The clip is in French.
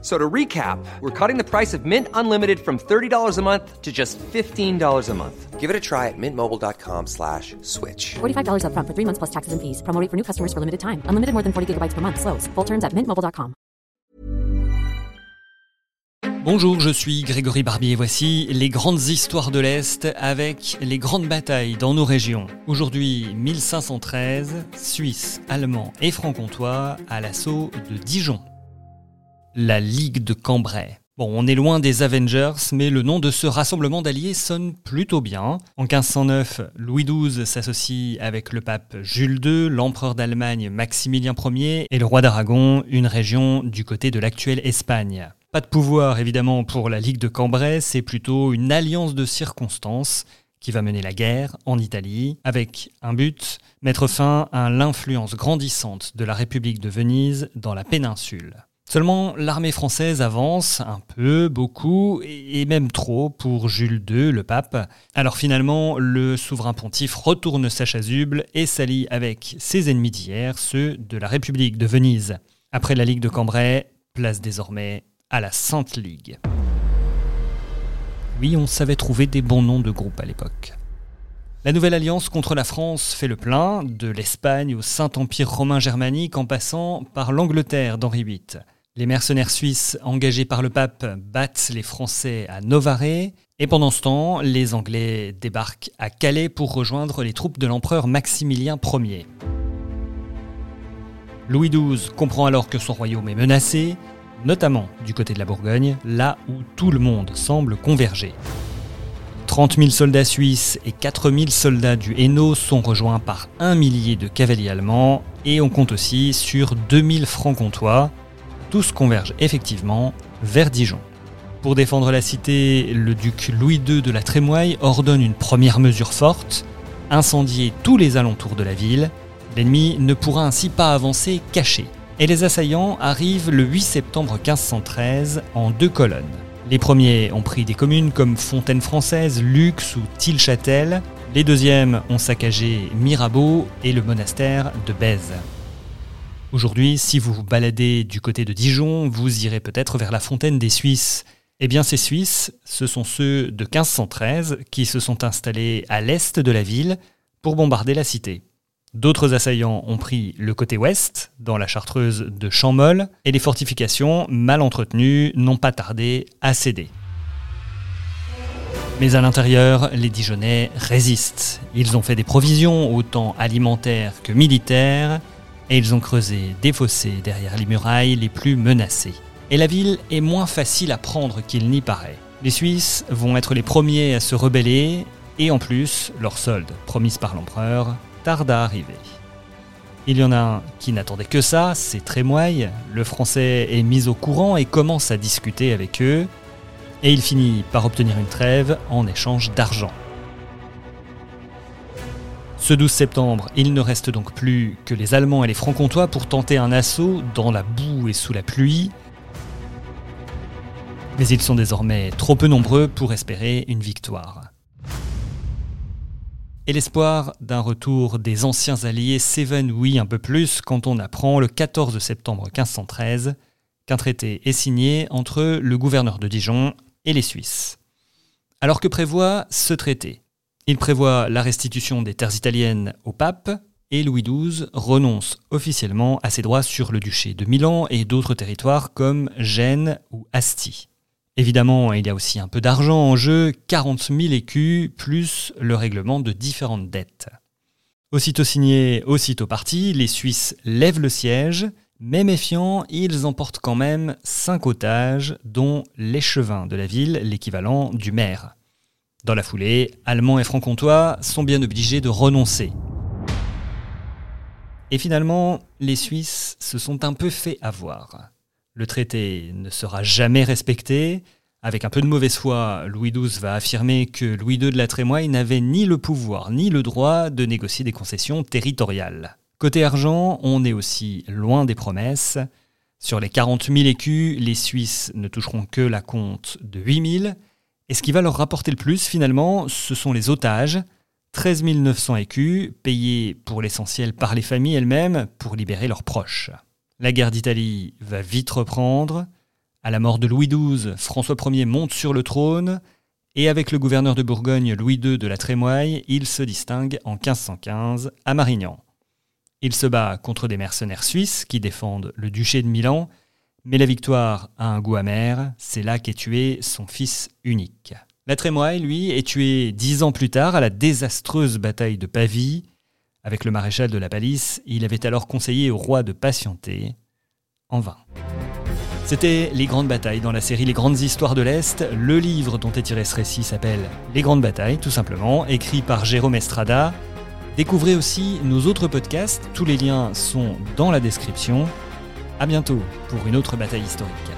So to recap, we're cutting the price of Mint Unlimited from $30 a month to just $15 a month. Give it a try at mintmobile.com slash switch. $45 upfront for three months plus taxes and fees. Promo rate for new customers for limited time. Unlimited more than 40 gigabytes per month. Slows. Full terms at mintmobile.com. Bonjour, je suis Grégory Barbier et voici les grandes histoires de l'Est avec les grandes batailles dans nos régions. Aujourd'hui, 1513, Suisse, Allemands et Franc-Comtois à l'assaut de Dijon la Ligue de Cambrai. Bon, on est loin des Avengers, mais le nom de ce rassemblement d'alliés sonne plutôt bien. En 1509, Louis XII s'associe avec le pape Jules II, l'empereur d'Allemagne Maximilien Ier et le roi d'Aragon, une région du côté de l'actuelle Espagne. Pas de pouvoir évidemment pour la Ligue de Cambrai, c'est plutôt une alliance de circonstances qui va mener la guerre en Italie, avec un but, mettre fin à l'influence grandissante de la République de Venise dans la péninsule. Seulement, l'armée française avance un peu, beaucoup, et même trop pour Jules II, le pape. Alors finalement, le souverain pontife retourne sa chasuble et s'allie avec ses ennemis d'hier, ceux de la République de Venise. Après la Ligue de Cambrai, place désormais à la Sainte Ligue. Oui, on savait trouver des bons noms de groupes à l'époque. La nouvelle alliance contre la France fait le plein, de l'Espagne au Saint-Empire romain germanique en passant par l'Angleterre d'Henri VIII. Les mercenaires suisses engagés par le pape battent les Français à Novare, et pendant ce temps, les Anglais débarquent à Calais pour rejoindre les troupes de l'empereur Maximilien Ier. Louis XII comprend alors que son royaume est menacé, notamment du côté de la Bourgogne, là où tout le monde semble converger. 30 000 soldats suisses et 4 000 soldats du Hainaut sont rejoints par un millier de cavaliers allemands et on compte aussi sur 2000 francs-comtois, tous convergent effectivement vers Dijon. Pour défendre la cité, le duc Louis II de la Trémoille ordonne une première mesure forte, incendier tous les alentours de la ville. L'ennemi ne pourra ainsi pas avancer caché. Et les assaillants arrivent le 8 septembre 1513 en deux colonnes. Les premiers ont pris des communes comme Fontaine Française, Lux ou Tilchâtel. Les deuxièmes ont saccagé Mirabeau et le monastère de Bèze. Aujourd'hui, si vous vous baladez du côté de Dijon, vous irez peut-être vers la fontaine des Suisses. Eh bien, ces Suisses, ce sont ceux de 1513 qui se sont installés à l'est de la ville pour bombarder la cité. D'autres assaillants ont pris le côté ouest, dans la chartreuse de Champmol, et les fortifications, mal entretenues, n'ont pas tardé à céder. Mais à l'intérieur, les Dijonais résistent. Ils ont fait des provisions, autant alimentaires que militaires, et ils ont creusé des fossés derrière les murailles les plus menacées. Et la ville est moins facile à prendre qu'il n'y paraît. Les Suisses vont être les premiers à se rebeller, et en plus, leur solde, promise par l'empereur, tarde à arriver. Il y en a un qui n'attendait que ça, c'est Trémoille. Le français est mis au courant et commence à discuter avec eux, et il finit par obtenir une trêve en échange d'argent. Ce 12 septembre, il ne reste donc plus que les Allemands et les Francs-Comtois pour tenter un assaut dans la boue et sous la pluie. Mais ils sont désormais trop peu nombreux pour espérer une victoire. Et l'espoir d'un retour des anciens alliés s'évanouit un peu plus quand on apprend le 14 septembre 1513 qu'un traité est signé entre le gouverneur de Dijon et les Suisses. Alors que prévoit ce traité? Il prévoit la restitution des terres italiennes au pape et Louis XII renonce officiellement à ses droits sur le duché de Milan et d'autres territoires comme Gênes ou Asti. Évidemment, il y a aussi un peu d'argent en jeu, 40 000 écus, plus le règlement de différentes dettes. Aussitôt signé, aussitôt parti, les Suisses lèvent le siège, mais méfiants, ils emportent quand même cinq otages, dont l'échevin de la ville, l'équivalent du maire. Dans la foulée, Allemands et Francs-Comtois sont bien obligés de renoncer. Et finalement, les Suisses se sont un peu fait avoir. Le traité ne sera jamais respecté. Avec un peu de mauvaise foi, Louis XII va affirmer que Louis II de la Trémoille n'avait ni le pouvoir ni le droit de négocier des concessions territoriales. Côté argent, on est aussi loin des promesses. Sur les 40 000 écus, les Suisses ne toucheront que la compte de 8 000. Et ce qui va leur rapporter le plus, finalement, ce sont les otages. 13 900 écus, payés pour l'essentiel par les familles elles-mêmes pour libérer leurs proches. La guerre d'Italie va vite reprendre. À la mort de Louis XII, François Ier monte sur le trône. Et avec le gouverneur de Bourgogne, Louis II de la Trémoille, il se distingue en 1515 à Marignan. Il se bat contre des mercenaires suisses qui défendent le duché de Milan, mais la victoire a un goût amer, c'est là qu'est tué son fils unique. La Trémoille, lui, est tué dix ans plus tard à la désastreuse bataille de Pavie. Avec le maréchal de la Palisse, il avait alors conseillé au roi de patienter, en vain. C'était Les Grandes Batailles dans la série Les Grandes Histoires de l'Est. Le livre dont est tiré ce récit s'appelle Les Grandes Batailles, tout simplement, écrit par Jérôme Estrada. Découvrez aussi nos autres podcasts, tous les liens sont dans la description. A bientôt pour une autre bataille historique.